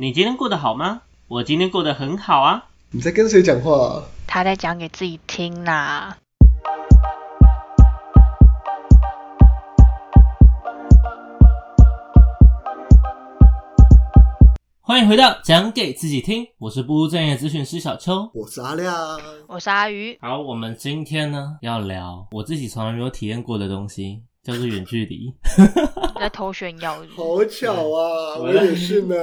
你今天过得好吗？我今天过得很好啊。你在跟谁讲话、啊？他在讲给自己听啦。欢迎回到讲给自己听，我是不务正业咨询师小邱。我是阿亮。我是阿鱼，好，我们今天呢要聊我自己从来没有体验过的东西，叫做远距离。在偷炫耀是不是好巧啊，我也是呢。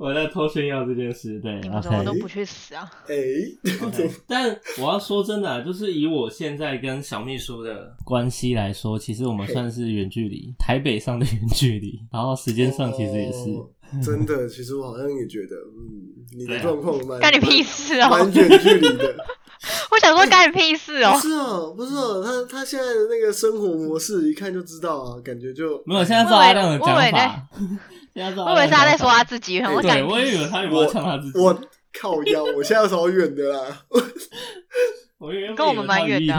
我在偷炫耀这件事，对你们怎么都。不去死啊？哎、但我要说真的、啊，就是以我现在跟小秘书的关系来说，其实我们算是远距离，台北上的远距离，然后时间上其实也是。哦真的，其实我好像也觉得，嗯，你的状况蛮干你屁事哦！蛮远距离的。我想说干你屁事哦不！是哦，不是哦，他他现在的那个生活模式，一看就知道啊，感觉就没有，现在照阿亮的讲法。现在照我以为是他在说他自己，我想我也以为他有没有呛他自己。我靠腰，我现在超远的啦。我跟我们蛮远的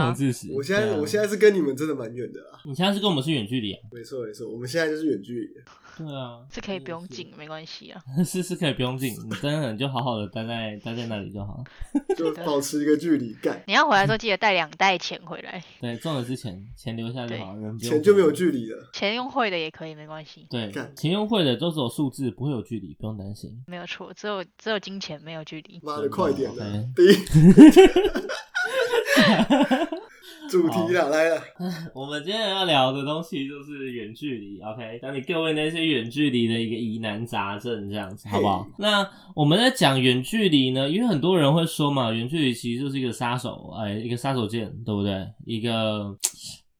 我现在、啊我现在是跟你们真的蛮远的啦。你现在是跟我们是远距离啊？没错没错，我们现在就是远距离。对啊，是可以不用进，没关系啊。是是可以不用进，你真的你就好好的待在待在那里就好了。就保持一个距离感，你要回来的时候记得带两袋钱回来，对，重点是钱，钱留下就好，人不用钱就没有距离了。钱用汇的也可以，没关系，对，钱用会的都是有数字，不会有距离，不用担心。没有错，只有只有金钱，没有距离。妈的，快点对的！第一主题了，来了，我们今天要聊的东西就是远距离，OK？讲你各位那些远距离的一个疑难杂症，这样子好不好？那我们在讲远距离呢，因为很多人会说嘛，远距离其实就是一个杀手，哎，一个杀手锏，对不对？一个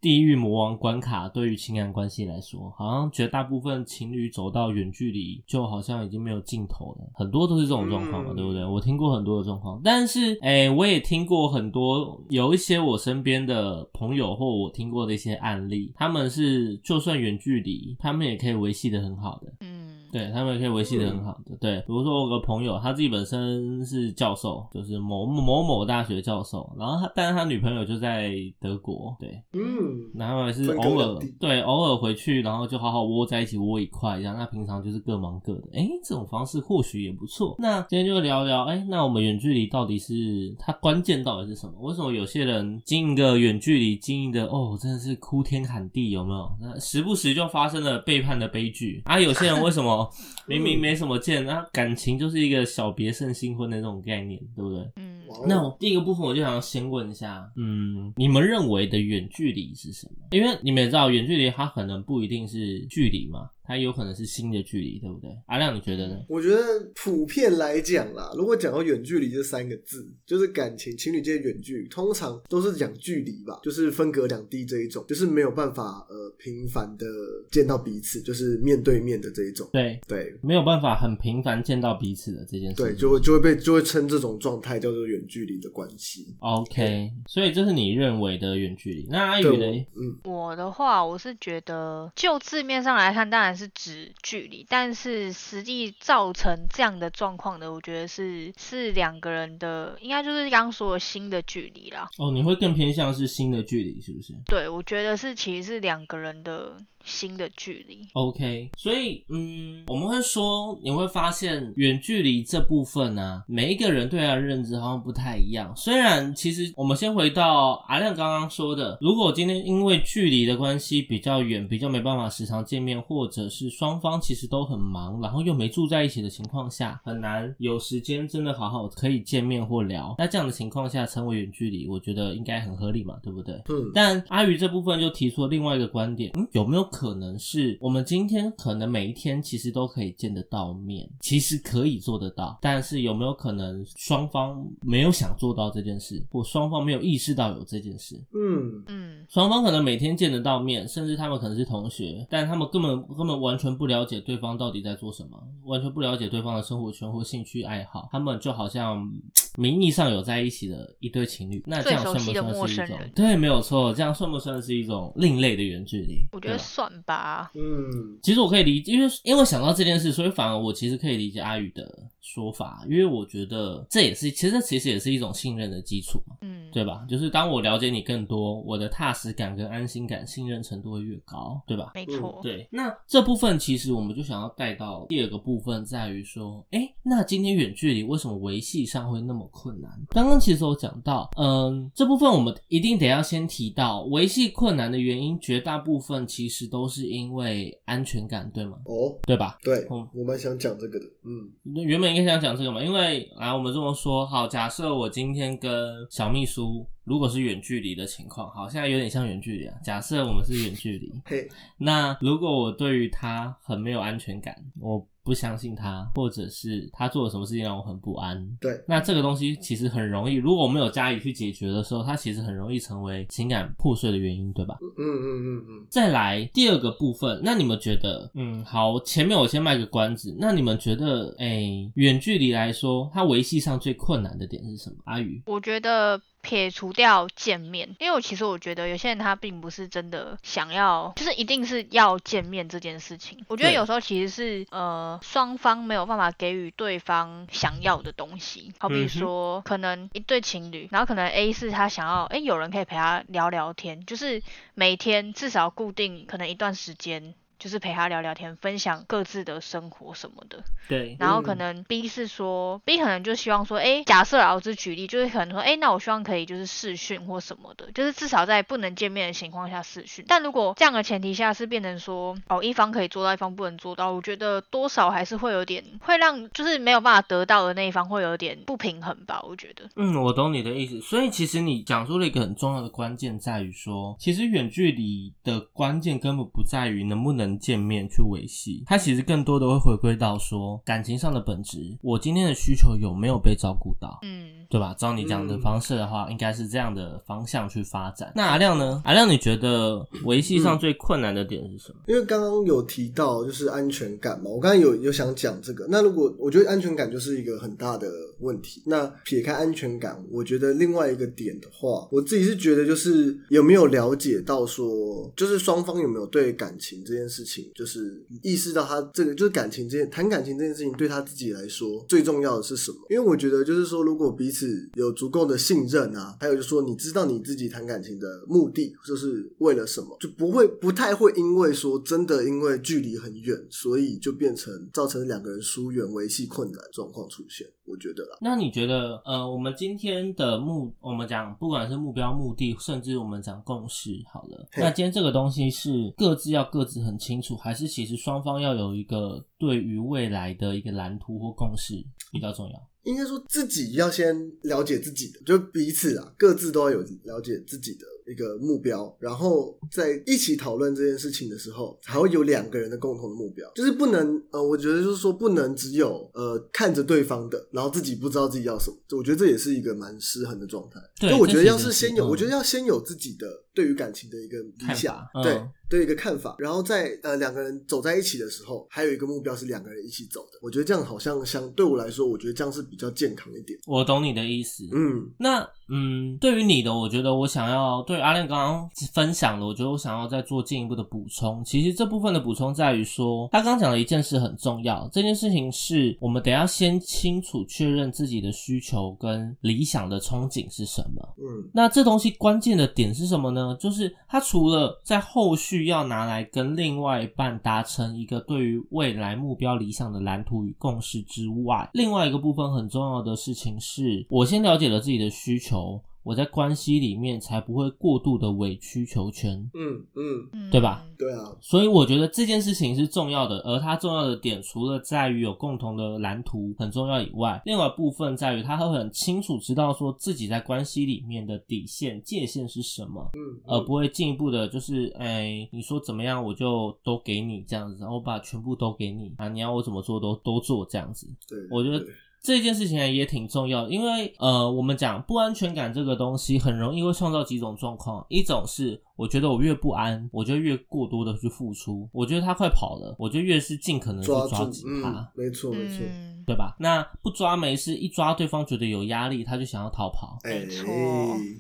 地狱魔王关卡，对于情感关系来说，好像绝大部分情侣走到远距离，就好像已经没有尽头了，很多都是这种状况嘛，嗯对不对？我听过很多的状况，但是，哎，我也听过很多，有一些我身边的朋友或我听过的一些案例，他们是就算远距离，他们也可以维系的很好的。嗯，对他们也可以维系的很好的。对，比如说我有个朋友，他自己本身是教授，就是某某某大学教授，然后他但是他女朋友就在德国，对，嗯，然后是偶尔对偶尔回去，然后就好好窝在一起窝一块，这样。那平常就是各忙各的，哎，这种方式或许也不错。那今天就聊聊，哎，那我们远距离到底是它关键到底是什么？为什么有些人经营的远距离经营的哦，真的是哭天喊地，有没有？那时不时就发生了背叛的悲剧啊！有些人为什么 明明没什么见，那感情就是一个小别胜新婚的那种概念，对不对？嗯，那我第一个部分我就想要先问一下，嗯，你们认为的远距离是什么？因为你们也知道，远距离它可能不一定是距离嘛，它有可能是新的距离，对不对？阿亮，你觉得呢？我觉得普遍来讲啦，如果讲到远距离这三个字，就是感情情侣间的远距离，通常都是讲距离吧，就是分隔两地这一种，就是没有办法呃频繁的见到彼此，就是面对面的这一种。对，对没有办法很频繁见到彼此的这件事。对，就会就会被就会称这种状态叫做远距离的关系。OK，所以这是你认为的远距离。那阿宇对，嘞？嗯，我的话，我是觉得就字面上来看，当然是指距离，但是实际造成这样的状况的，我觉得是是两个人的，应该就是刚刚说的新的距离啦。哦，你会更偏向是新的距离，是不是？对，我觉得是其实是两个人的新的距离。OK，所以嗯，我们会说，你会发现远距离这部分呢、每一个人对他的认知好像不太一样。虽然其实我们先回到阿亮刚刚说的，如果今天因为距离的关系比较远，比较没办法时常见面，或者是双方其实都很忙，然后又没住在一起的情况下，很难有时间真的好好可以见面或聊。那这样的情况下称为远距离，我觉得应该很合理嘛，对不对？嗯但阿宇这部分就提出了另外一个观点，嗯，有没有可能是我们今天可能每一天其实都可以见得到面，其实可以做得到，但是有没有可能双方没有想做到这件事，或双方没有意识到有这件事？嗯，嗯，双方可能每天见得到面，甚至他们可能是同学，但他们根本根本完全不了解对方到底在做什么，完全不了解对方的生活圈或兴趣爱好，他们就好像名义上有在一起的一对情侣，那这样算不算是一种？对，没有错，这样算不算是一种另类的远距离？我觉得算吧。嗯，其实我可以理解，因为因为想到这件事，所以反而我其实可以理解阿宇的说法，因为我觉得这也是其实这其实也是一种信任的基础嘛。嗯，对吧？就是当我了解你更多，我的踏实感跟安心感、信任程度会越高，对吧？没错。对，那这部分其实我们就想要带到第二个部分，在于说，哎，那今天远距离为什么维系上会那么困难？刚刚其实我讲到，嗯，这部分我们一定得要先提到维系困难的原因，绝大部分其实都是因为安全感，对吗？哦，对吧？对，嗯我蛮想讲这个的，嗯，那原本应该想讲这个嘛，因为来我们这么说，好，假设我今天跟小秘书如果是远距离的情况，好，现在有点像远距离啊。假设我们是远距离，嘿，那如果我对于他很没有安全感，我不相信他，或者是他做了什么事情让我很不安，对，那这个东西其实很容易，如果我们有加以去解决的时候，它其实很容易成为情感破碎的原因，对吧？嗯嗯嗯嗯，再来第二个部分，那你们觉得，嗯，好，前面我先卖个关子，那你们觉得，哎、远距离来说，它维系上最困难的点是什么？阿宇，我觉得撇除掉见面，因为我其实我觉得有些人他并不是真的想要，就是一定是要见面这件事情。我觉得有时候其实是呃双方没有办法给予对方想要的东西，好比说可能一对情侣，然后可能 A 是他想要，诶有人可以陪他聊聊天，就是每天至少固定可能一段时间。就是陪他聊聊天，分享各自的生活什么的。对，然后可嗯能 B 是说，B 可能就希望说，哎，假设老师举例，就是可能说，哎，那我希望可以就是视讯或什么的，就是至少在不能见面的情况下视讯。但如果这样的前提下是变成说，哦，一方可以做到，一方不能做到，我觉得多少还是会有点，会让就是没有办法得到的那一方会有点不平衡吧，我觉得。嗯，我懂你的意思。所以其实你讲出了一个很重要的关键，在于说，其实远距离的关键根本不在于能不能见面去维系，它其实更多的会回归到说感情上的本质。我今天的需求有没有被照顾到？嗯，对吧？照你讲的嗯方式的话，应该是这样的方向去发展。那阿亮呢？阿亮，你觉得维系上最困难的点是什么？因为刚刚有提到就是安全感嘛，我刚刚有有想讲这个。那如果我觉得安全感就是一个很大的问题，那撇开安全感，我觉得另外一个点的话，我自己是觉得就是有没有了解到说，就是双方有没有对感情这件事事情，就是意识到他这个就是感情这件谈感情这件事情对他自己来说最重要的是什么？因为我觉得就是说，如果彼此有足够的信任啊，还有就是说你知道你自己谈感情的目的就是为了什么，就不会不太会因为说真的因为距离很远，所以就变成造成两个人疏远、维系困难状况出现。我觉得啦，那你觉得，呃，我们今天的目，我们讲不管是目标、目的，甚至我们讲共识，好了，那今天这个东西是各自要各自很清楚，还是其实双方要有一个对于未来的一个蓝图或共识比较重要？应该说自己要先了解自己的，就彼此啊，各自都要有了解自己的一个目标，然后在一起讨论这件事情的时候，还会有两个人的共同的目标，就是不能呃，我觉得就是说不能只有呃看着对方的，然后自己不知道自己要什么，我觉得这也是一个蛮失衡的状态。对我觉得要是是先有，嗯我觉得要先有自己的对于感情的一个理看想，嗯对。对一个看法，然后在呃两个人走在一起的时候，还有一个目标是两个人一起走的。我觉得这样好像相对我来说，我觉得这样是比较健康一点。我懂你的意思。嗯，那嗯，对于你的，我觉得我想要对阿亮刚刚分享的，我觉得我想要再做进一步的补充。其实这部分的补充在于说，他刚讲的一件事很重要，这件事情是我们得要先清楚确认自己的需求跟理想的憧憬是什么。嗯那这东西关键的点是什么呢？就是他除了在后续要拿来跟另外一半达成一个对于未来目标理想的蓝图与共识之外，另外一个部分很重要的事情是，我先了解了自己的需求，我在关系里面才不会过度的委曲求全。嗯嗯，嗯对吧？对啊，所以我觉得这件事情是重要的，而它重要的点除了在于有共同的蓝图很重要以外，另外一部分在于他会很清楚知道说自己在关系里面的底线界限是什么，嗯，而不会进一步的就是，哎，你说怎么样我就都给你这样子，然后我把全部都给你啊，你要我怎么做都都做这样子。对，我觉得对这件事情也挺重要，因为呃，我们讲不安全感这个东西，很容易会创造几种状况。一种是我觉得我越不安，我就越过多的去付出；我觉得他快跑了，我就越是尽可能去抓紧他，，没错没错，嗯，对吧？那不抓没事，一抓对方觉得有压力，他就想要逃跑。哎没错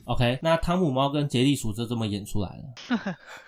OK，那汤姆猫跟杰利鼠就这么演出来了，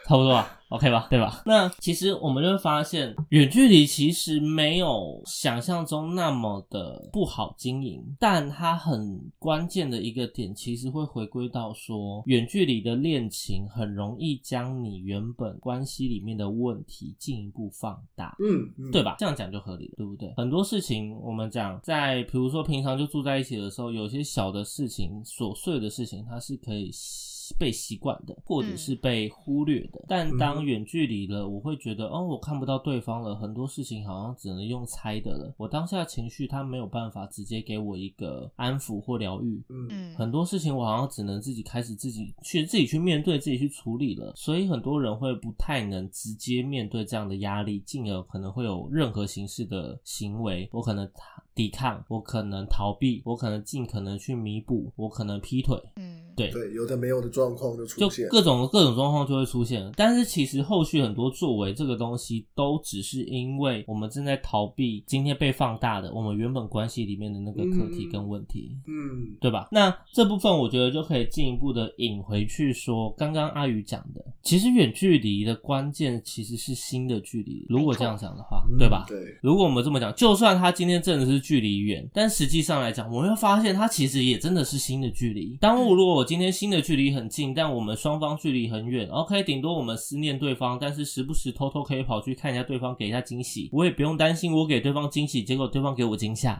差不多吧？OK 吧？对吧？那其实我们就会发现，远距离其实没有想象中那么的不好经营，但它很关键的一个点，其实会回归到说，远距离的恋情很容易将你原本关系里面的问题进一步放大。嗯，嗯对？吧？这样讲就合理了，对不对？很多事情我们讲，在比如说平常就住在一起的时候，有些小的事情、琐碎的事情，它是可以习被习惯的，或者是被忽略的。但当远距离了，我会觉得哦，我看不到对方了，很多事情好像只能用猜的了。我当下情绪他没有办法直接给我一个安抚或疗愈，嗯。嗯，很多事情我好像只能自己开始自己去自己去面对，自己去处理了，所以很多人会不太能直接面对这样的压力，进而可能会有任何形式的行为，我可能抵抗，我可能逃避，我可能尽可能去弥补，我可能劈腿，嗯，对。对，有的没有的状况就就出现。各种各种状况就会出现，但是其实后续很多作为这个东西，都只是因为我们正在逃避今天被放大的我们原本关系里面的那个课题跟问题。嗯，对吧？那这部分我觉得就可以进一步的引回去说，刚刚阿宇讲的，其实远距离的关键其实是新的距离。如果这样讲的话，对吧？对，如果我们这么讲，就算他今天真的是距离远，但实际上来讲，我们会发现他其实也真的是新的距离。当我如果今天新的距离很近，但我们双方距离很远，OK，顶多我们思念对方，但是时不时偷偷可以跑去看一下对方，给一下惊喜，我也不用担心我给对方惊喜，结果对方给我惊吓，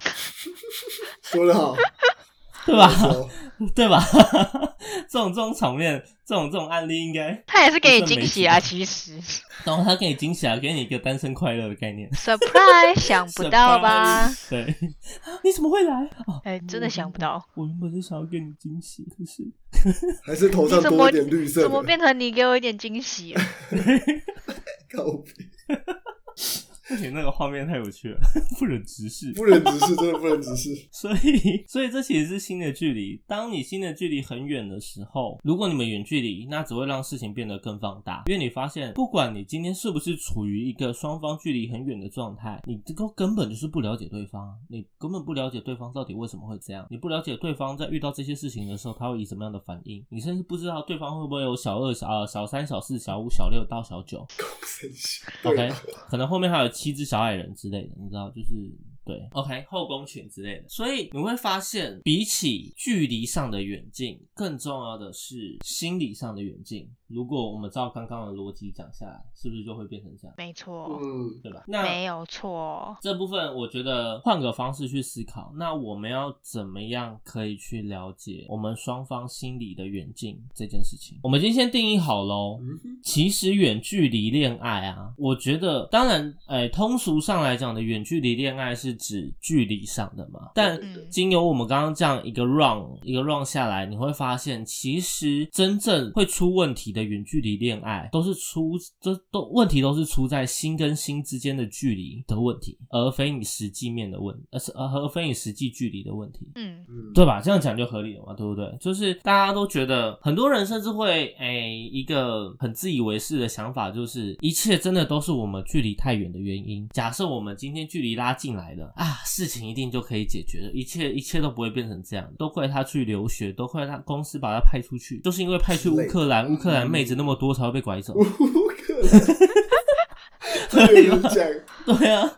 说得好，对吧？对吧？这种这种场面，这种这种案例应该，他也是给你惊喜啊，其实然后他给你惊喜啊，给你一个单身快乐的概念，surprise 想不到吧？对，你怎么会来？哦，哎，真的想不到，我原本是想要给你惊喜，可是还是头上多一点绿色怎么的，变成你给我一点惊喜了？靠北不行，那个画面太有趣了，不忍直视。不忍直视，真的不忍直视。所以，所以这其实是新的距离。当你新的距离很远的时候，如果你们远距离，那只会让事情变得更放大。因为你发现，不管你今天是不是处于一个双方距离很远的状态，你这个根本就是不了解对方，你根本不了解对方到底为什么会这样，你不了解对方在遇到这些事情的时候，他会以什么样的反应，你甚至不知道对方会不会有小二、小呃小三、小四、小五、小六到小九。OK，可能后面还有七只小矮人之类的，你知道，就是对，OK 后宫群之类的。所以你会发现，比起距离上的远近，更重要的是心理上的远近。如果我们照刚刚的逻辑讲下来，是不是就会变成这样？没错，嗯，对吧？那没有错，这部分我觉得换个方式去思考，那我们要怎么样可以去了解我们双方心理的远近这件事情？我们今天先定义好喽。嗯哼其实远距离恋爱啊，我觉得当然，哎，通俗上来讲的远距离恋爱是指距离上的嘛。但嗯经由我们刚刚这样一个 run 一个 run 下来，你会发现，其实真正会出问题的远距离恋爱，都是出这都问题都是出在心跟心之间的距离的问题，而非你实际面的问，而是而非你实际距离的问题。嗯，嗯，对吧？这样讲就合理了嘛，对不对？就是大家都觉得，很多人甚至会诶、一个很自以为是的想法，就是一切真的都是我们距离太远的原因。假设我们今天距离拉近来了啊，事情一定就可以解决了，一切一切都不会变成这样。都怪他去留学，都怪他公司把他派出去，就是因为派去乌克兰，乌克兰妹子那么多才会被拐走。不可能，这有讲，对啊，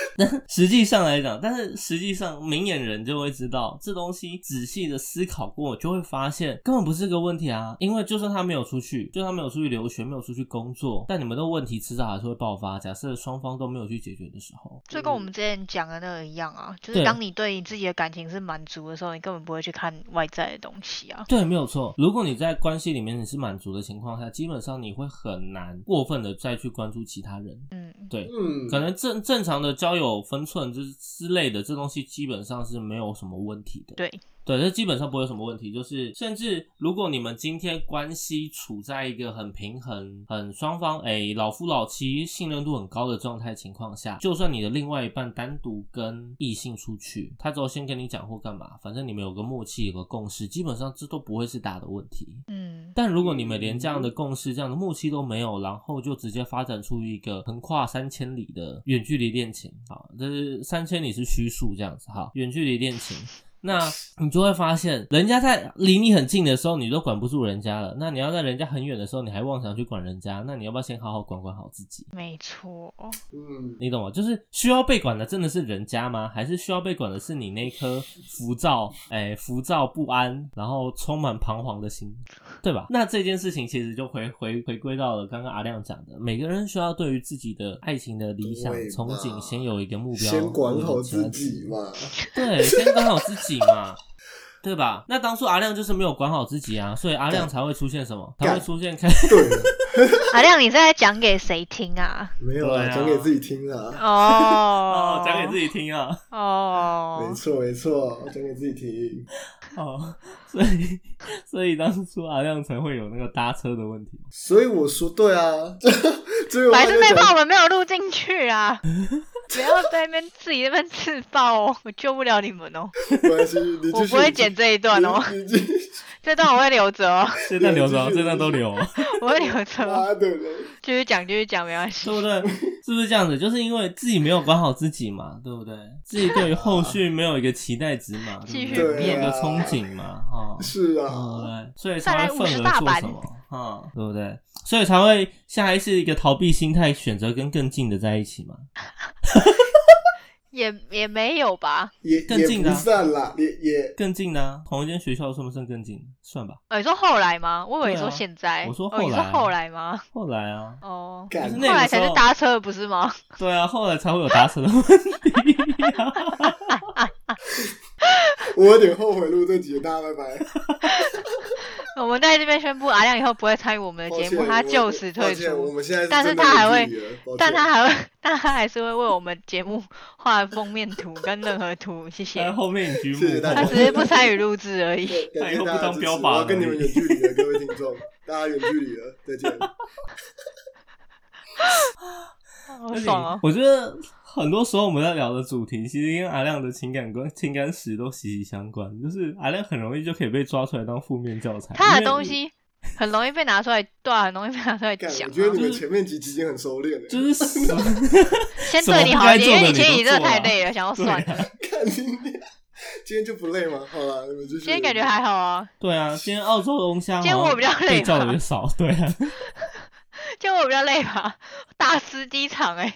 但实际上来讲，但是实际上明眼人就会知道，这东西仔细的思考过，就会发现根本不是个问题啊。因为就算他没有出去，就算他没有出去留学，没有出去工作，但你们的问题迟早还是会爆发。假设双方都没有去解决的时候，就跟我们之前讲的那个一样啊，就是当你对你自己的感情是满足的时候，你根本不会去看外在的东西啊。对，没有错。如果你在关系里面你是满足的情况下，基本上你会很难过分的再去关注其他人。嗯，对，嗯，可能正正常的交要有分寸就是之类的，这东西基本上是没有什么问题的。对，对，这基本上不会有什么问题。就是甚至如果你们今天关系处在一个很平衡、很双方哎老夫老妻、信任度很高的状态情况下，就算你的另外一半单独跟异性出去，他只要先跟你讲或干嘛，反正你们有个默契、有个共识，基本上这都不会是大的问题。嗯，但如果你们连这样的共识、这样的默契都没有，然后就直接发展出一个横跨三千里的远距离恋情，好，这是三千里是虚数这样子哈，远距离恋情。那你就会发现，人家在离你很近的时候，你都管不住人家了。那你要在人家很远的时候，你还妄想去管人家，那你要不要先好好管管好自己？没错，嗯，你懂吗？就是需要被管的真的是人家吗？还是需要被管的是你那颗浮躁、哎浮躁不安，然后充满彷徨的心，对吧？那这件事情其实就回回回归到了刚刚阿亮讲的，每个人需要对于自己的爱情的理想憧憬，先有一个目标，先管好自己嘛。对，先管好自己嘛，对吧？那当初阿亮就是没有管好自己啊，所以阿亮才会出现什么？他会出现开对，阿亮，你在讲给谁听啊？没有啊，讲给自己听啊。哦 哦，讲给自己听啊，哦没，错没错，讲给自己听。哦，所以所以当初阿亮才会有那个搭车的问题。所以我说，对啊，这这个话就白痴那炮我，们没有录进去啊！不要在那边自己那边自爆哦，我救不了你们哦，没关系，你。我不会剪这一段哦，这段我会留着哦，这段留着哦，这段都留哦，我会留着哦，妈的！继续讲继续讲没关系对。不对？是不是这样子？就是因为自己没有管好自己嘛，对不对？自己对于后续没有一个期待值嘛，继续变一个憧憬嘛，哈、是啊，对？所以才会愤50而做什么，哈、对不对？所以才会下一次一个逃避心态，选择跟更近的在一起嘛。也也没有吧？也更近的啊算了，也也更近的、啊，同一间学校算不算更近？算吧。哦，你说后来吗？我以为你对啊说现在。我说哦，你说后来啊后来吗？后来啊，哦，干就是后来才是搭车不是吗？对啊，后来才会有搭车的问题、我有点后悔录这集，大家拜拜。我们在这边宣布，阿亮以后不会参与我们的节目，他就此退出我出。们现在但是他还会 但他还会，但他还是会为我们节目画封面图跟任何图，谢谢在。后面举幕谢谢大家他只是不参与录制而已。他以后不当标靶我要跟你们了远距离了，各位听众，大家远距离了，再见。好爽哦！我觉得很多时候我们在聊的主题，其实跟阿亮的情感观、情感史都息息相关。就是阿亮很容易就可以被抓出来当负面教材。他的东西很容易被拿出来，对啊，很容易被拿出来干，讲啊。我觉得你们前面几集已经很熟练了。就是 先对你好一点，因为你不该做的前几集真的你都做啊太累了，想要对算了。啊，看今天，今天就不累吗？好了。今天感觉还好啊，对啊，今天澳洲龙虾今天我比较累被叫的少，对啊，就我比较累吧，大吃机场哎，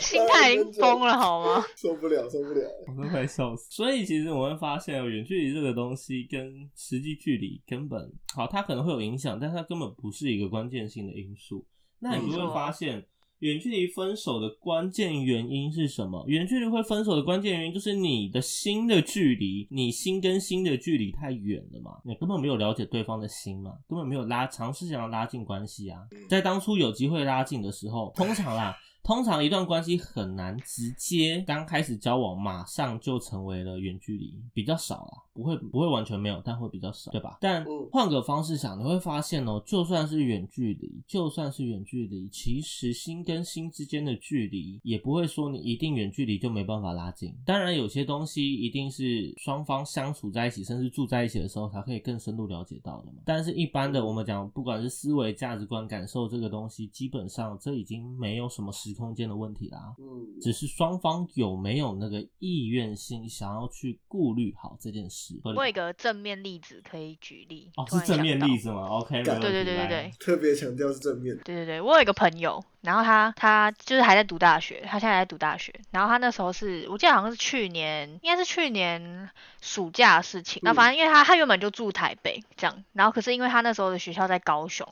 心态已经崩了好吗？受不了，受不了。我都快笑死。所以其实我会发现，远距离这个东西跟实际距离根本好，它可能会有影响，但它根本不是一个关键性的因素。那你就会发现，远距离分手的关键原因是什么？远距离会分手的关键原因就是你的心的距离，你心跟心的距离太远了嘛，你根本没有了解对方的心嘛，根本没有拉尝试想要拉近关系啊。在当初有机会拉近的时候，通常啦。通常一段关系很难直接刚开始交往马上就成为了远距离，比较少啦，不会不会完全没有，但会比较少，对吧？但嗯换个方式想，你会发现哦，就算是远距离，就算是远距离，其实心跟心之间的距离也不会说你一定远距离就没办法拉近。当然，有些东西一定是双方相处在一起，甚至住在一起的时候才可以更深入了解到的嘛。但是，一般的我们讲，不管是思维、价值观、感受这个东西，基本上这已经没有什么时空间的问题啦。嗯，只是双方有没有那个意愿性，想要去顾虑好这件事。我有一个正面例子可以举例。哦，是正面例子吗？OK，对对对对对特别强调是正面。对对对，我有一个朋友，然后他他就是还在读大学，他现在还在读大学，然后他那时候是我记得好像是去年，应该是去年暑假的事情。那、嗯。反正因为他他原本就住台北这样，然后可是因为他那时候的学校在高雄，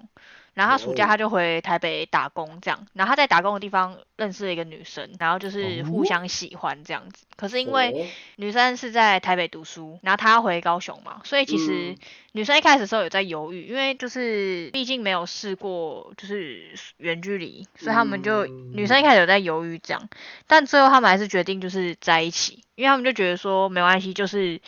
然后他暑假哦他就回台北打工这样，然后他在打工的地方认识了一个女生，然后就是互哦相喜欢这样子。可是因为哦。女生是在台北读书，然后他要回高雄嘛，所以其实嗯女生一开始的时候有在犹豫，因为就是毕竟没有试过就是远距离，所以他们就、嗯女生一开始有在犹豫这样，但最后他们还是决定就是在一起，因为他们就觉得说没关系，就是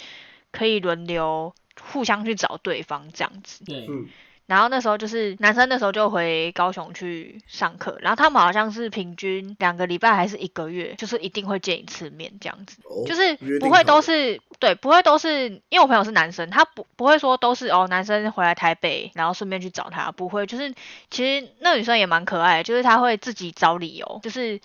可以轮流互相去找对方这样子。对，嗯，然后那时候就是男生那时候就回高雄去上课，然后他们好像是平均两个礼拜还是一个月，就是一定会见一次面这样子。哦就是不会都是对，不会都是因为我朋友是男生，他不不会说都是哦男生回来台北，然后顺便去找他，不会，就是其实那女生也蛮可爱的，就是她会自己找理由，就是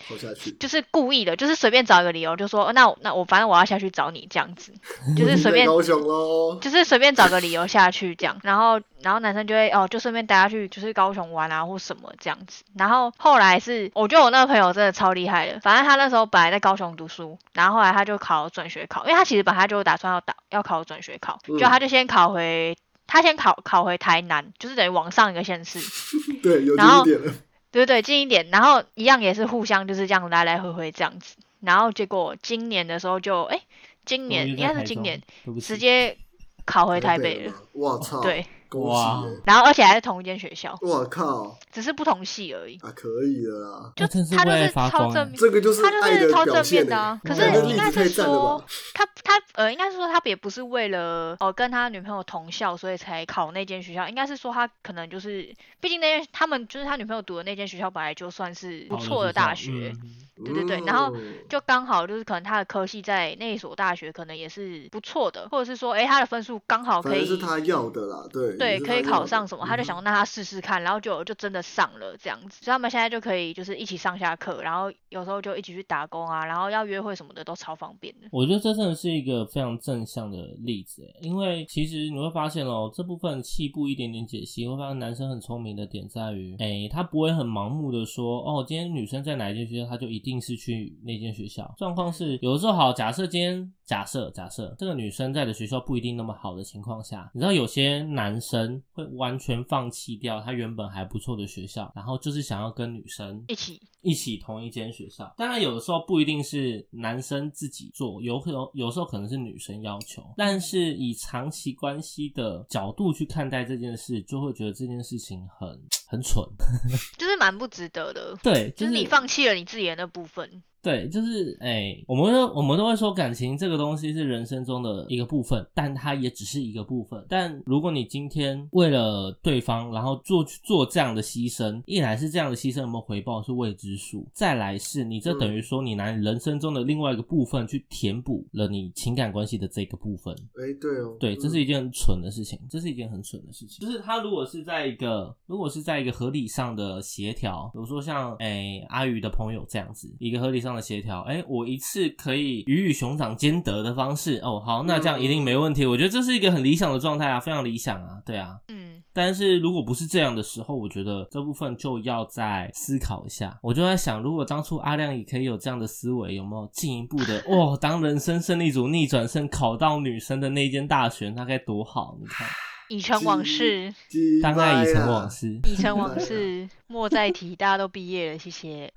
就是故意的，就是随便找一个理由，就说、呃那我那我反正我要下去找你这样子，就是随便在高雄喽。就是随便找个理由下去这样，然后然后男生就会哦，就顺便带他去就是高雄玩啊或什么这样子。然后后来是，我觉得我那个朋友真的超厉害的，反正他那时候本来在高雄读书，然后后来他就考转学考，因为他其实本来就打算要打要考转学考，嗯就他就先考回。他先考考回台南，就是等于往上一个县市，对，有然后近一点了。对对，近一点，然后一样也是互相就是这样来来回回这样子，然后结果今年的时候就哎，今年应该是今年直接考回台北了，了吗。哇操！，对，恭哇喜耶！然后而且还是同一间学校，我靠！只是不同系而已。啊，可以了啦。就真是他就是为爱发光欸超正面，这个就是他就爱的是超正面的啊。可是应该是说，他他呃，应该是说他也不是为了哦跟他女朋友同校，所以才考那间学校。应该是说他可能就是，毕竟那间他们就是他女朋友读的那间学校本来就算是不错的大学。嗯对对对然后嗯就刚好就是可能他的科系在那一所大学可能也是不错的，或者是说，哎他的分数刚好可以是他要的啦，对对，可以考上什么，他就嗯想说那他试试看，然后就就真的上了这样子，所以他们现在就可以就是一起上下课，然后有时候就一起去打工啊，然后要约会什么的都超方便的。我觉得这真的是一个非常正向的例子，因为其实你会发现哦，这部分细部一点点解析，会发现男生很聪明的点在于，哎，他不会很盲目的说，哦，今天女生在哪一间学校，他就一定是去那间学校。状况是，有的时候好，假设今天假设假设这个女生在的学校不一定那么好的情况下，你知道有些男生会完全放弃掉他原本还不错的学校，然后就是想要跟女生一起一起同一间学校。当然，有的时候不一定是男生自己做，有可有有时候可能是女生要求。但是以长期关系的角度去看待这件事，就会觉得这件事情很很蠢。就是蛮不值得的，对，就是你放弃了你自己的那部分。对，就是哎、我们都我们都会说感情这个东西是人生中的一个部分，但它也只是一个部分。但如果你今天为了对方，然后做做这样的牺牲，一来是这样的牺牲有没有回报是未知数，再来是你这等于说你拿你人生中的另外一个部分去填补了你情感关系的这个部分。哎，对哦，对，这嗯是一件很蠢的事情，这是一件很蠢的事情。就是他如果是在一个，如果是在一个合理上的协调，比如说像哎、阿宇的朋友这样子，一个合理上的协调，哎、我一次可以鱼与熊掌兼得的方式，哦，好，那这样一定没问题。我觉得这是一个很理想的状态啊，非常理想啊，对啊。嗯，但是如果不是这样的时候，我觉得这部分就要再思考一下。我就在想，如果当初阿亮也可以有这样的思维，有没有进一步的哦？当人生胜利组逆转胜考到女生的那间大学，那该多好！你看，已成往事，鸡当爱已成往事。已成往事，莫再提。大家都毕业了，谢谢。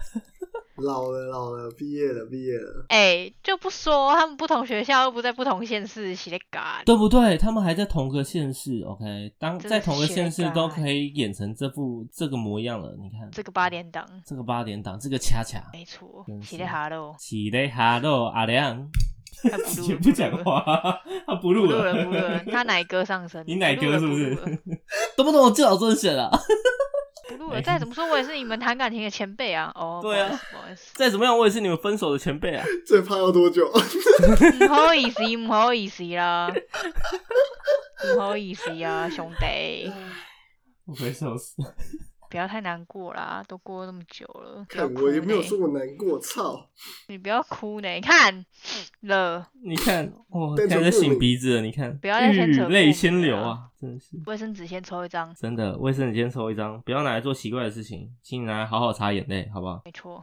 老了老了，毕业了毕业了，哎、就不说他们不同学校又不在不同县市，写的嘎。对不对？他们还在同个县市，OK，当在同个县市都可以演成这副这个模样了。你看。这个八点档，这个八点档，这个恰恰，没错真，写是的哈喽，起嘞哈喽，阿亮，他不讲，话，他不录 不录了，不录了，他奶哥上身，你奶哥是不是？懂 不懂我最好真选啊？不录了，再怎么说我也是你们谈感情的前辈啊。哦，对啊不好意思，再怎么样，我也是你们分手的前辈啊！最怕要多久？不好意思，不好意思啦，不好意思啊，兄弟，我快笑死！不要太难过啦，都过了那么久了，看我也没有说我难过，操！你不要哭呢，你看了，你看，哦，单开始纯不明擤鼻子了，你看，不要再牵扯雨泪先流啊，真的是。卫生纸先抽一张，真的，卫生纸先抽一张，不要拿来做奇怪的事情，请你拿来好好擦眼泪，好不好？没错，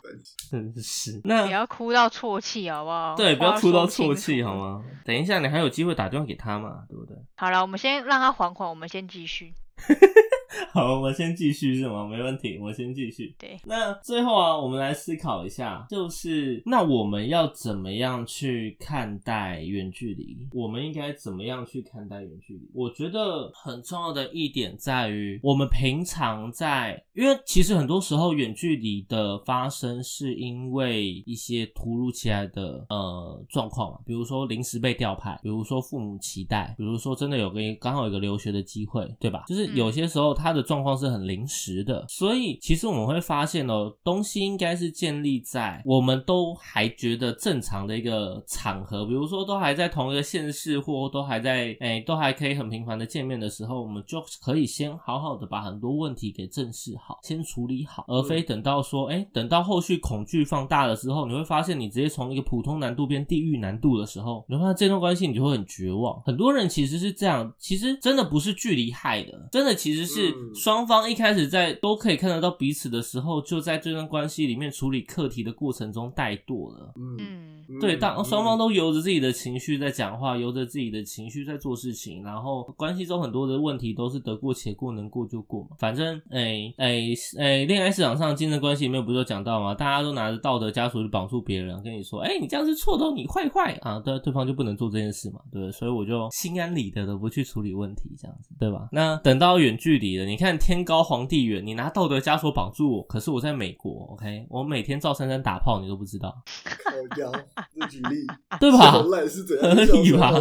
真的是，不那要哭到啜泣，好不好？对，不要哭到啜泣，好？吗？等一下，你还有机会打电话给他嘛，对不对？好了，我们先让他缓缓，我们先继续。好，我们先继续是吗？没问题，我先继续。对，那最后啊，我们来思考一下，就是那我们要怎么样去看待远距离？我们应该怎么样去看待远距离？我觉得很重要的一点在于，我们平常在，因为其实很多时候远距离的发生是因为一些突如其来的呃状况嘛，比如说临时被调派，比如说父母期待，比如说真的有个刚好有个留学的机会，对吧？就是有些时候他的状况是很临时的，所以其实我们会发现哦，东西应该是建立在我们都还觉得正常的一个场合，比如说都还在同一个县市，或都还在哎，都还可以很频繁的见面的时候，我们就可以先好好的把很多问题给正视好，先处理好，而非等到说哎，等到后续恐惧放大了之后，你会发现你直接从一个普通难度变地狱难度的时候，你会发现这段关系你就会很绝望。很多人其实是这样，其实真的不是距离害的，真的其实是双方一开始在都可以看得到彼此的时候，就在这段关系里面处理课题的过程中怠惰了。嗯，对，当双方都由着自己的情绪在讲话，由着自己的情绪在做事情，然后关系中很多的问题都是得过且过，能过就过嘛。反正，哎哎哎，恋爱市场上竞争关系里面不是有讲到吗？大家都拿着道德枷锁去绑住别人，跟你说，哎，你这样是错的，你坏坏啊，对，对方就不能做这件事嘛，对不对？所以我就心安理得的不去处理问题，这样子，对吧？那等到远距离了，你看天高皇帝远，你拿道德枷锁绑住我，可是我在美国，OK，我每天赵珊珊打炮，你都不知道。好 妖，这举例，对吧？合理吧？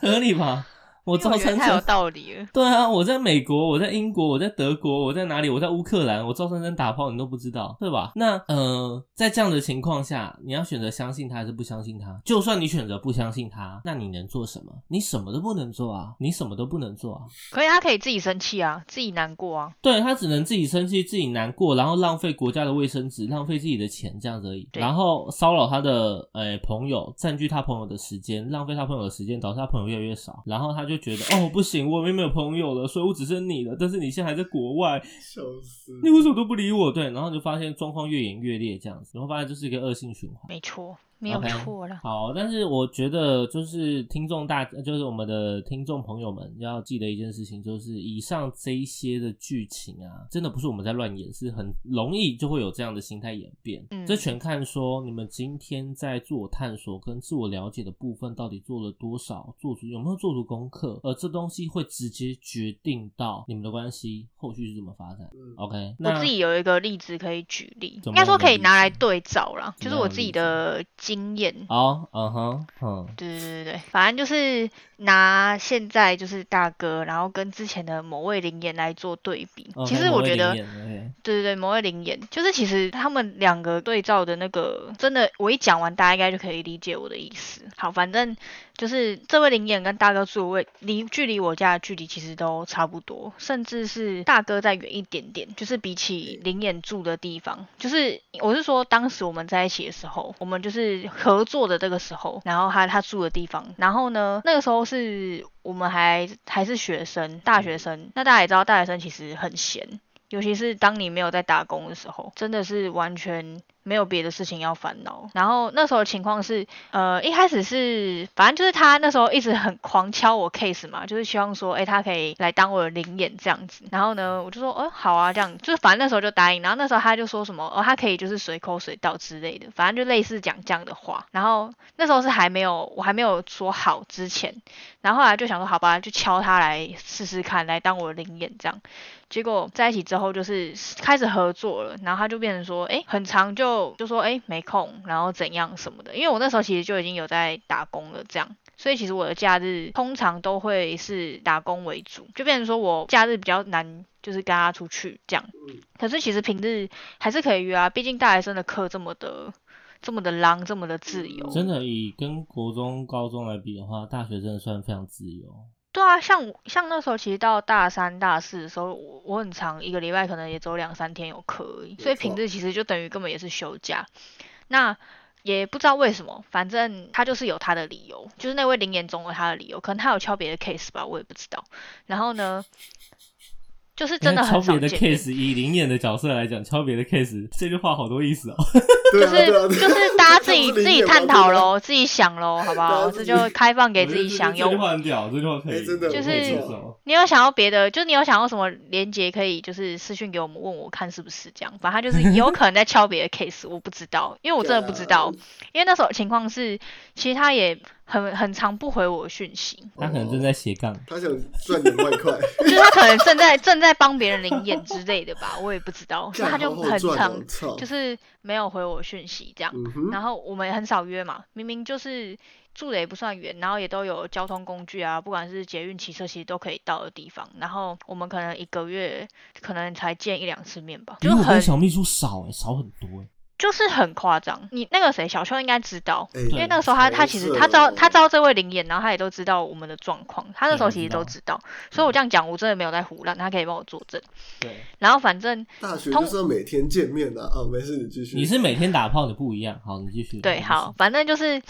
合理吧？我造成太有道理了。对啊，我在美国，我在英国，我在德国，我在哪里？我在乌克兰，我赵珊珊打炮，你都不知道，对吧？那呃，在这样的情况下，你要选择相信他还是不相信他？就算你选择不相信他，那你能做什么？你什么都不能做啊！你什么都不能做啊！可以，他可以自己生气啊，自己难过啊。对他只能自己生气，自己难过，然后浪费国家的卫生纸，浪费自己的钱，这样子而已。然后骚扰他的呃朋友，占据他朋友的时间，浪费他朋友的时间，导致他朋友越来越少。然后他就觉得哦，不行。我也没有朋友了，所以我只剩你了。但是你现在还在国外，笑死！你为什么都不理我？对，然后就发现状况越演越烈，这样子，然后发现这是一个恶性循环。没错。没有错了。好，但是我觉得就是听众大，就是我们的听众朋友们要记得一件事情，就是以上这一些的剧情啊，真的不是我们在乱演，是很容易就会有这样的心态演变。嗯，这全看说你们今天在自我探索跟自我了解的部分到底做了多少，做足有没有做足功课，而这东西会直接决定到你们的关系后续是怎么发展。OK，我自己有一个例子可以举例，应该说可以拿来对照啦，就是我自己的。经验哦，嗯哼，嗯，对对对对对，反正就是拿现在就是大哥，然后跟之前的某位灵眼来做对比。其实我觉得，对对对，某位灵眼，就是其实他们两个对照的那个，真的，我一讲完，大家应该就可以理解我的意思。好，反正。就是这位灵眼跟大哥住位离距离我家的距离其实都差不多，甚至是大哥再远一点点。就是比起灵眼住的地方，就是我是说当时我们在一起的时候，我们就是合作的这个时候，然后他他住的地方，然后呢那个时候是我们还还是学生，大学生。那大家也知道，大学生其实很闲，尤其是当你没有在打工的时候，真的是完全。没有别的事情要烦恼，然后那时候情况是，呃，一开始是，反正就是他那时候一直很狂敲我 case 嘛，就是希望说，哎，他可以来当我的灵眼这样子，然后呢，我就说，哦，好啊，这样，就是反正那时候就答应，然后那时候他就说什么，哦，他可以就是随口随到之类的，反正就类似讲这样的话，然后那时候是还没有，我还没有说好之前，然后后来就想说，好吧，就敲他来试试看，来当我的灵眼这样，结果在一起之后就是开始合作了，然后他就变成说，哎，很长就。就说哎没空，然后怎样什么的，因为我那时候其实就已经有在打工了，这样，所以其实我的假日通常都会是打工为主，就变成说我假日比较难，就是跟他出去这样。可是其实平日还是可以约啊，毕竟大学生的课这么的这么的浪，这么的自由。真的以跟国中、高中来比的话，大学真的算非常自由。对啊，像像那时候其实到大三、大四的时候，我我很长一个礼拜可能也只有两三天有课而已，所以平日其实就等于根本也是休假。那也不知道为什么，反正他就是有他的理由，就是那位林言中有他的理由，可能他有敲别的 case 吧，我也不知道。然后呢？就是真的很少的 case，以灵眼的角色来讲，敲别的 case 这句话好多意思哦。就是就是大家自己 自己探讨喽，自己想喽，好不好？这就开放给自己享用。这句话很屌，这句话可以。就是你有想要别的，就是你有想要什么连接，可以就是私信给我们，问我看是不是这样。反正他就是有可能在敲别的 case，我不知道，因为我真的不知道。因为那时候情况是，其实他也。很很常不回我讯息，他可能正在斜杠，他想赚点外快，就是他可能正在正在帮别人领演之类的吧，我也不知道，所以他就很常，就是没有回我讯息这样，然后我们很少约嘛，明明就是。住的也不算远，然后也都有交通工具啊，不管是捷运、骑车，其实都可以到的地方。然后我们可能一个月可能才见一两次面吧，比就很小秘书少哎、少很多哎、就是很夸张。你那个谁，小秋应该知道，哎因为那个时候他他其实他知道他知道这位灵眼，然后他也都知道我们的状况，他那时候其实都知道，所以我这样讲我真的没有在胡乱，他可以帮我作证。对，然后反正大学就是要每天见面的啊。没事，你继续。你是每天打炮，的不一样。好，你继续。对，好，反正就是，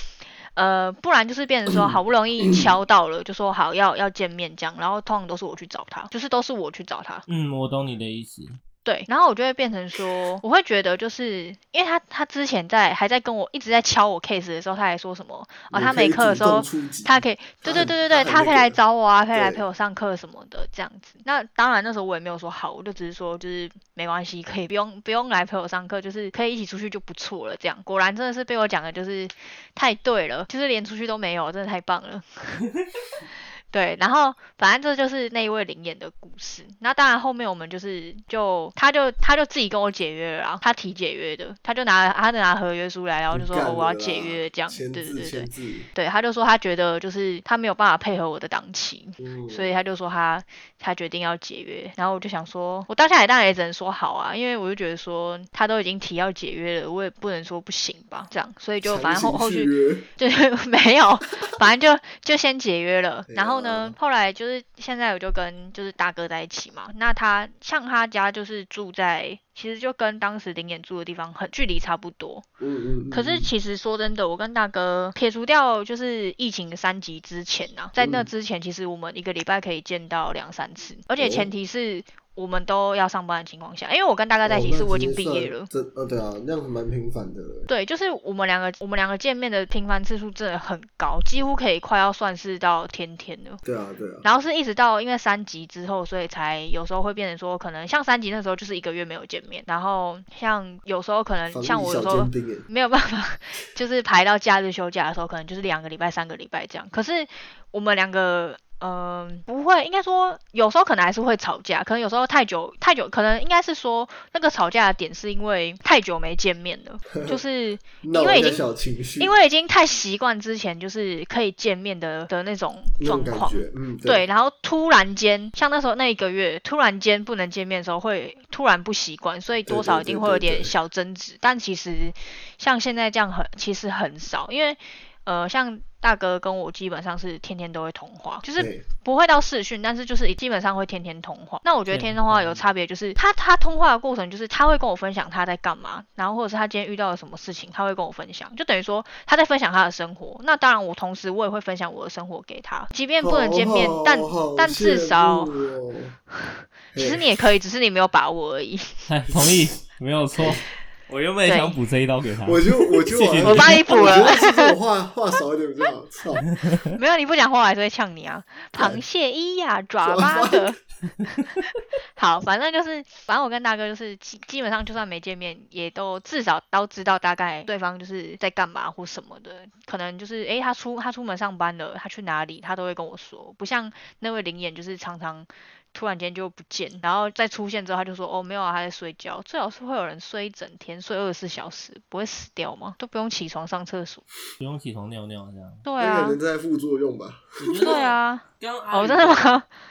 呃，不然就是变成说 好不容嗯易敲到了，就说好要要见面这样，然后通常都是我去找他，就是都是我去找他。嗯，我懂你的意思。对，然后我就会变成说，我会觉得就是因为他他之前在还在跟我一直在敲我 case 的时候，他还说什么哦，他没课的时候他可以，对对对对对，他可以来找我啊，可以来陪我上课什么的这样子。那当然那时候我也没有说好，我就只是说就是没关系，可以不用不用来陪我上课，就是可以一起出去就不错了。这样果然真的是被我讲的就是太对了，就是连出去都没有，真的太棒了。对，然后反正这就是那一位灵眼的故事。那当然后面我们就是就他就他就自己跟我解约了然后，他提解约的，他就拿他就拿合约书来，然后就说、哦、我要解约这样，对对对对对，他就说他觉得就是他没有办法配合我的档期，嗯，所以他就说他他决定要解约。然后我就想说，我当下也当然也只能说好啊，因为我就觉得说他都已经提要解约了，我也不能说不行吧，这样，所以就反正后后续就 没有，反正就就先解约了。对然后呢啊，后来就是现在我就跟就是大哥在一起嘛。那他像他家就是住在，其实就跟当时林演住的地方很距离差不多。嗯嗯嗯。可是其实说真的，我跟大哥撇除掉就是疫情三级之前啊，在那嗯之前，其实我们一个礼拜可以见到两三次，而且哦前提是我们都要上班的情况下，因为我跟大哥在一起哦是我已经毕业了。算真呃，对啊，那样蛮频繁的。对，就是我们两个，我们两个见面的频繁次数真的很高，几乎可以快要算是到天天了。对啊，对啊。然后是一直到因为三级之后，所以才有时候会变成说，可能像三级那时候就是一个月没有见面，然后像有时候可能像我有时候没有办法，就是排到假日休假的时候，可能就是两个礼拜、三个礼拜这样。可是我们两个，嗯、不会，应该说有时候可能还是会吵架，可能有时候太久太久，可能应该是说那个吵架的点是因为太久没见面了，就是 因为已经因为已经太习惯之前就是可以见面的的那种状况。嗯，对，，然后突然间，像那时候那一个月，突然间不能见面的时候，会突然不习惯，所以多少一定会有点小争执。但其实像现在这样很，其实很少，因为呃，像大哥跟我基本上是天天都会通话，就是不会到视讯，但是就是基本上会天天通话。那我觉得天天通话有差别，就是他他通话的过程，就是他会跟我分享他在干嘛，然后或者是他今天遇到了什么事情，他会跟我分享，就等于说他在分享他的生活。那当然，我同时我也会分享我的生活给他，即便不能见面，好但好但至少哦 其实你也可以，只是你没有把握而已。哎，同意，没有错。我原本也想补这一刀给他。我就我就我帮你补了我话话少一点比较好。操，没有你不讲话，我还是会呛你啊！螃蟹一呀，爪巴的。好，反正就是，反正我跟大哥就是基基本上就算没见面，也都至少都知道大概对方就是在干嘛或什么的。可能就是诶，他出他出门上班了，他去哪里，他都会跟我说。不像那位灵眼，就是常常突然间就不见，然后再出现之后，他就说哦没有啊，他在睡觉。最好是会有人睡一整天，睡二十四小时，不会死掉吗？都不用起床上厕所。不用起床尿尿这样。对啊那可，能在副作用吧。对啊。哦，刚刚阿宇真的吗？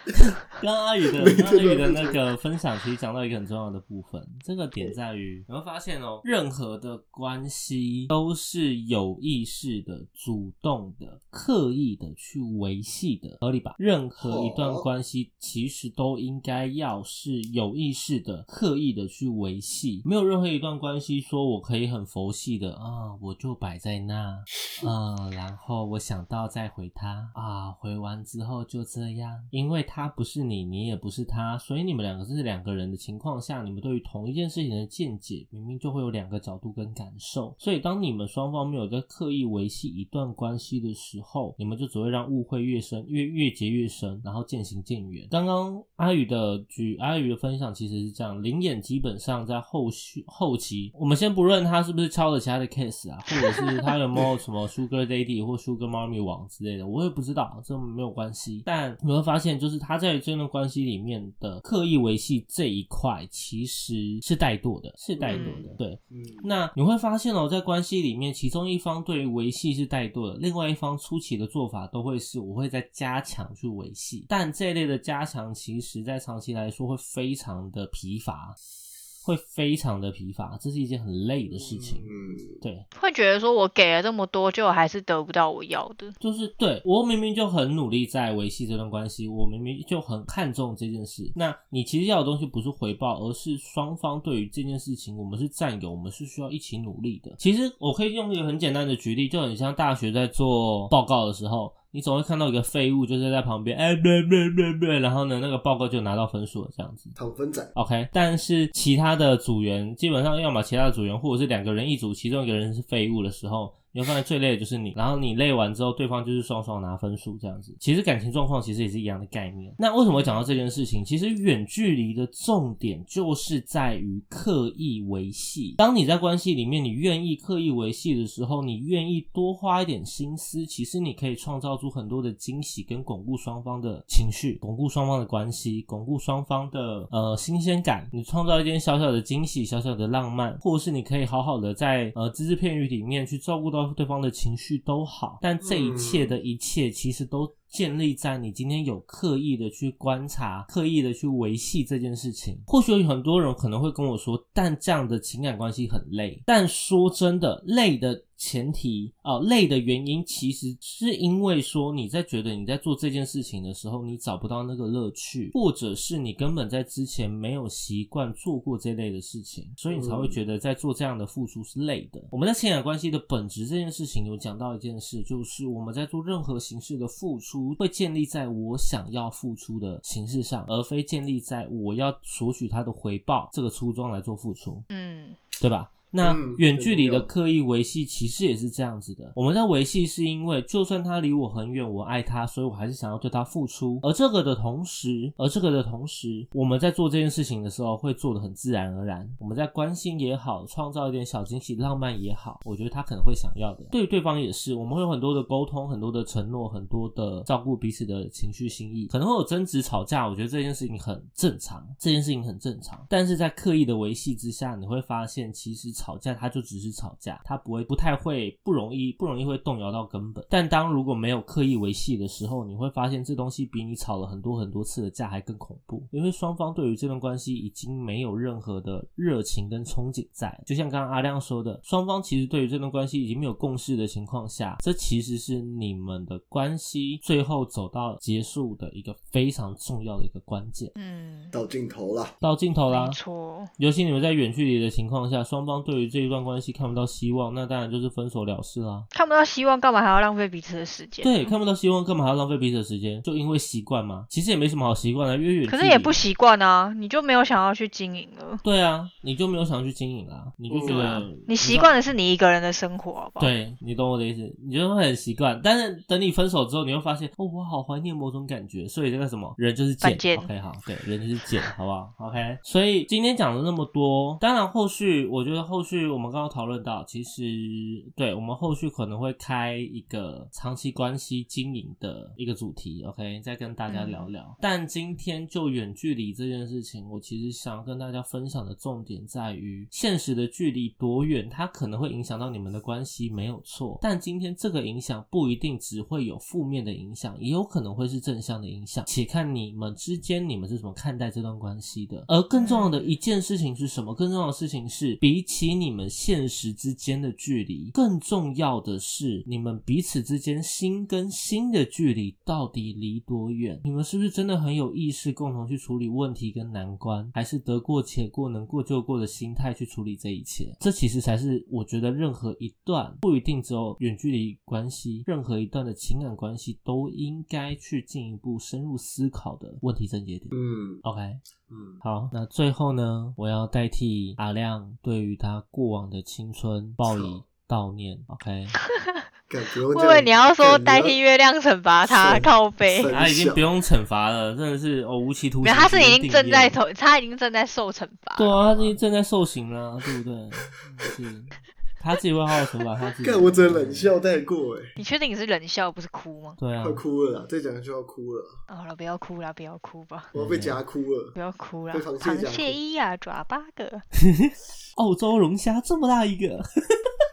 刚刚阿宇的刚刚阿宇的那个分享，其实讲到一个很重要的部分，这个点在于你会发现哦，任何的关系都是有意识的、主动的、刻意的去维系的，合理吧？任何一段哦关系其实都应该要是有意识的、刻意的去维系，没有任何一段关系说我可以很佛系的啊，我就摆在那，嗯，然后我想到再回他啊，回完之后就这样，因为他不是你，你也不是他，所以你们两个是两个人的情况下，你们对于同一件事情的见解，明明就会有两个角度跟感受，所以当你们双方没有在刻意维系一段关系的时候，你们就只会让误会越深，越越结越深，然后渐行渐远。刚刚阿宇的举阿宇的分享其实是这样，灵眼基本上在后续后期，我们先不论他是不是抄了其他的 case 啊，或者是他有没有 什么 Sugar Daddy 或 Sugar Mommy 网之类的，我也不知道，这没有关系。但你会发现，就是他在这段关系里面的刻意维系这一块，其实是怠惰的，是怠惰的。对，嗯，那你会发现哦，在关系里面，其中一方对于维系是怠惰的，另外一方初期的做法都会是我会在加强去维系，但这一类的加强，其实在长期来说会非常的疲乏。会非常的疲乏，这是一件很累的事情。嗯，对，会觉得说我给了这么多，就还是得不到我要的。就是对我明明就很努力在维系这段关系，我明明就很看重这件事。那你其实要的东西不是回报，而是双方对于这件事情，我们是战友，我们是需要一起努力的。其实我可以用一个很简单的举例，就很像大学在做报告的时候。你总会看到一个废物，就是在旁边，哎，对对对对，然后呢，那个报告就拿到分数了，这样子。躺分仔，OK，但是其他的组员基本上要么其他的组员，或者是两个人一组，其中一个人是废物的时候，你会发现最累的就是你。然后你累完之后，对方就是双双拿分数这样子。其实感情状况其实也是一样的概念。那为什么会讲到这件事情？其实远距离的重点就是在于刻意维系。当你在关系里面，你愿意刻意维系的时候，你愿意多花一点心思，其实你可以创造出很多的惊喜，跟巩固双方的情绪，巩固双方的关系，巩固双方的呃新鲜感。你创造一点小小的惊喜，小小的浪漫，或者是你可以好好的在呃只字片语里面去照顾到对方的情绪都好。但这一切的一切，其实都。建立在你今天有刻意的去观察、刻意的去维系这件事情。或许有很多人可能会跟我说，但这样的情感关系很累。但说真的，累的前提哦、累的原因其实是因为说你在觉得你在做这件事情的时候，你找不到那个乐趣，或者是你根本在之前没有习惯做过这类的事情，所以你才会觉得在做这样的付出是累的。我们在情感关系的本质这件事情有讲到一件事，就是我们在做任何形式的付出，会建立在我想要付出的形式上，而非建立在我要索取他的回报这个初衷来做付出。嗯，对吧？那嗯远距离的刻意维系其实也是这样子的。我们在维系是因为，就算他离我很远，我爱他，所以我还是想要对他付出。而这个的同时，而这个的同时，我们在做这件事情的时候，会做的很自然而然。我们在关心也好，创造一点小惊喜、浪漫也好，我觉得他可能会想要的。对于对方也是，我们会有很多的沟通，很多的承诺，很多的照顾彼此的情绪心意，可能会有争执、吵架。我觉得这件事情很正常，这件事情很正常。但是在刻意的维系之下，你会发现，其实吵架他就只是吵架，他不会不太会不容易不容易会动摇到根本。但当如果没有刻意维系的时候，你会发现这东西比你吵了很多很多次的架还更恐怖，因为双方对于这段关系已经没有任何的热情跟憧憬在。就像刚刚阿亮说的，双方其实对于这段关系已经没有共识的情况下，这其实是你们的关系最后走到结束的一个非常重要的一个关键。嗯，到尽头了。到尽头啦没，错，尤其你们在远距离的情况下，双方对于这一段关系看不到希望，那当然就是分手了事啦。看不到希望，干嘛还要浪费彼此的时间？对，看不到希望，干嘛还要浪费彼此的时间？就因为习惯吗？其实也没什么好习惯的，因为远可是也不习惯啊，你就没有想要去经营了。对啊，你就没有想要去经营啦，你就觉得、你习惯的是你一个人的生活，好不好？，对你懂我的意思，你就会很习惯。但是等你分手之后，你会发现，哦，我好怀念某种感觉。所以这个什么人就是贱，OK 好，对，人就是贱，好不好？OK。所以今天讲了那么多，当然后续我觉得后续我们刚刚讨论到，其实对我们后续可能会开一个长期关系经营的一个主题，OK，再跟大家聊聊。但今天就远距离这件事情，我其实想要跟大家分享的重点在于，现实的距离多远，它可能会影响到你们的关系，没有错。但今天这个影响不一定只会有负面的影响，也有可能会是正向的影响，且看你们之间你们是怎么看待这段关系的。而更重要的一件事情是什么？更重要的事情是，比起你们现实之间的距离，更重要的是你们彼此之间心跟心的距离到底离多远？你们是不是真的很有意识，共同去处理问题跟难关，还是得过且过、能过就过的心态去处理这一切？这其实才是我觉得任何一段不一定只有远距离关系，任何一段的情感关系都应该去进一步深入思考的问题症结点。嗯 OK，嗯，好，那最后呢，我要代替阿亮对于他过往的青春报以悼念。OK，感觉我我以为你要说代替月，亮惩罚他，靠背。他已经不用惩罚了，真的是哦无期徒刑。他是已经正在受，他已经正在受惩罚。对啊，他已经正在受刑了，对不对？是，他自己会好好处理他自己。看我只能冷笑带过哎，你确定你是冷笑不是哭吗？对啊快，哭了啦，再讲就要哭了，啊好了，不要哭啦，不要哭吧，我要被夹哭了。不要哭啦。被螃蟹螃蟹一呀、爪八个。澳洲龙虾这么大一个，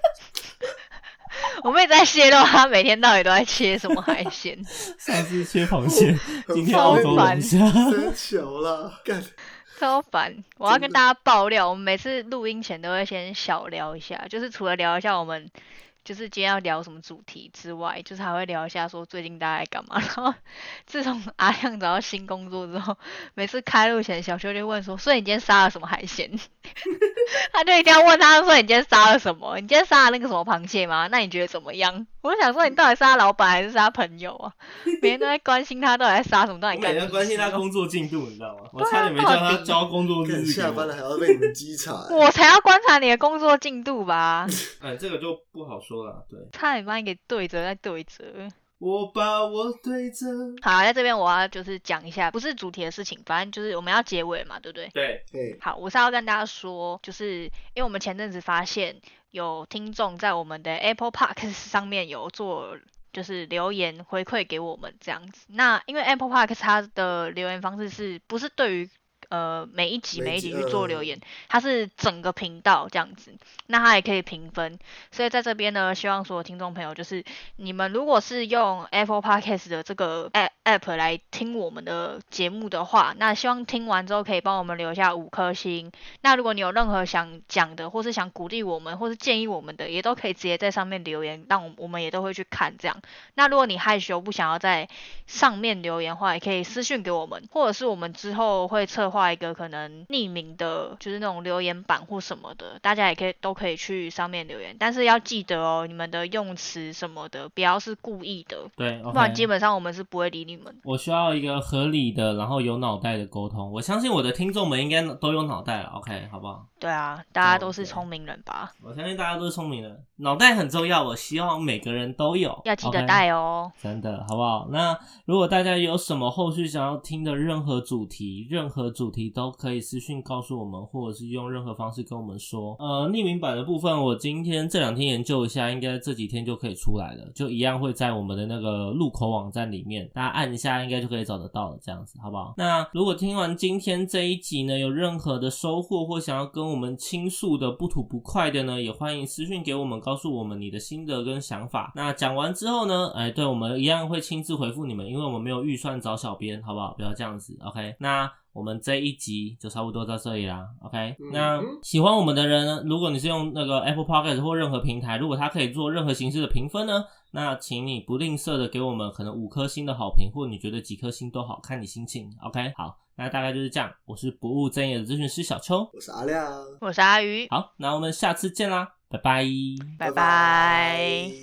我们也在泄露他每天到底都在切什么海鲜。上次切螃蟹，今天超澳洲烦龙虾。真巧了，干超烦！我要跟大家爆料，我们每次录音前都会先小聊一下，就是除了聊一下我们就是今天要聊什么主题之外，就是还会聊一下说最近大家在干嘛。然后自从阿亮找到新工作之后，每次开录前小秋就问说：“所以你今天杀了什么海鲜？” 他就一定要问他说：“你今天杀了什么？你今天杀了那个什么螃蟹吗？那你觉得怎么样？”我就想说，你到底是他老板还是他朋友啊？每天都在关心他到底在杀什么，到底我干什么？每天关心他工作进度，你知道吗？我差点没叫他交工作日。下班了还要被你们稽查欸，我才要观察你的工作进度吧。哎，这个就不好说了。对，差点把你给对折再对折。我把我对折。好，在这边我要就是讲一下，不是主题的事情，反正就是我们要结尾嘛，对不对？对，对，好，我是要跟大家说，就是因为我们前阵子发现有听众在我们的 Apple Park 上面有做。就是留言回馈给我们这样子，那因为 Apple Park 它的留言方式是不是对于呃每一集每一集去做呃留言，它是整个频道这样子，那它也可以评分，所以在这边呢，希望所有听众朋友，就是你们如果是用 Apple Podcast 的这个 app app 来听我们的节目的话，那希望听完之后可以帮我们留下五颗星。那如果你有任何想讲的，或是想鼓励我们，或是建议我们的，也都可以直接在上面留言，让我我们也都会去看这样。那如果你害羞不想要在上面留言的话，也可以私讯给我们，或者是我们之后会策划一个可能匿名的，就是那种留言板或什么的，大家也可以都可以去上面留言，但是要记得哦，你们的用词什么的不要是故意的，对，不然基本上我们是不会理你们。我需要一个合理的，然后有脑袋的沟通。我相信我的听众们应该都有脑袋了，OK，好不好？对啊，大家都是聪明人吧？我相信大家都是聪明人，脑袋很重要，我希望每个人都有，要记得？带哦。真的好不好？那如果大家有什么后续想要听的任何主题，任何主题都可以私信告诉我们，或者是用任何方式跟我们说。呃，匿名版的部分，我今天这两天研究一下，应该这几天就可以出来了，就一样会在我们的那个入口网站里面，大家按一下应该就可以找得到了，这样子好不好？那如果听完今天这一集呢，有任何的收获或想要跟我们倾诉的不吐不快的呢，也欢迎私信给我们，告诉我们你的心得跟想法。那讲完之后呢，哎，对我们一样会亲自回复你们，因为我们没有预算找小编，好不好？不要这样子，OK？那。我们这一集就差不多到这里啦，OK？、嗯那喜欢我们的人呢，如果你是用那个 Apple Podcast 或任何平台，如果它可以做任何形式的评分呢，那请你不吝啬的给我们可能五颗星的好评，或你觉得几颗星都好，看你心情，OK？好，那大概就是这样。我是不务正业的咨询师小邱，我是阿亮，我是阿鱼，好，那我们下次见啦，拜拜。拜拜拜。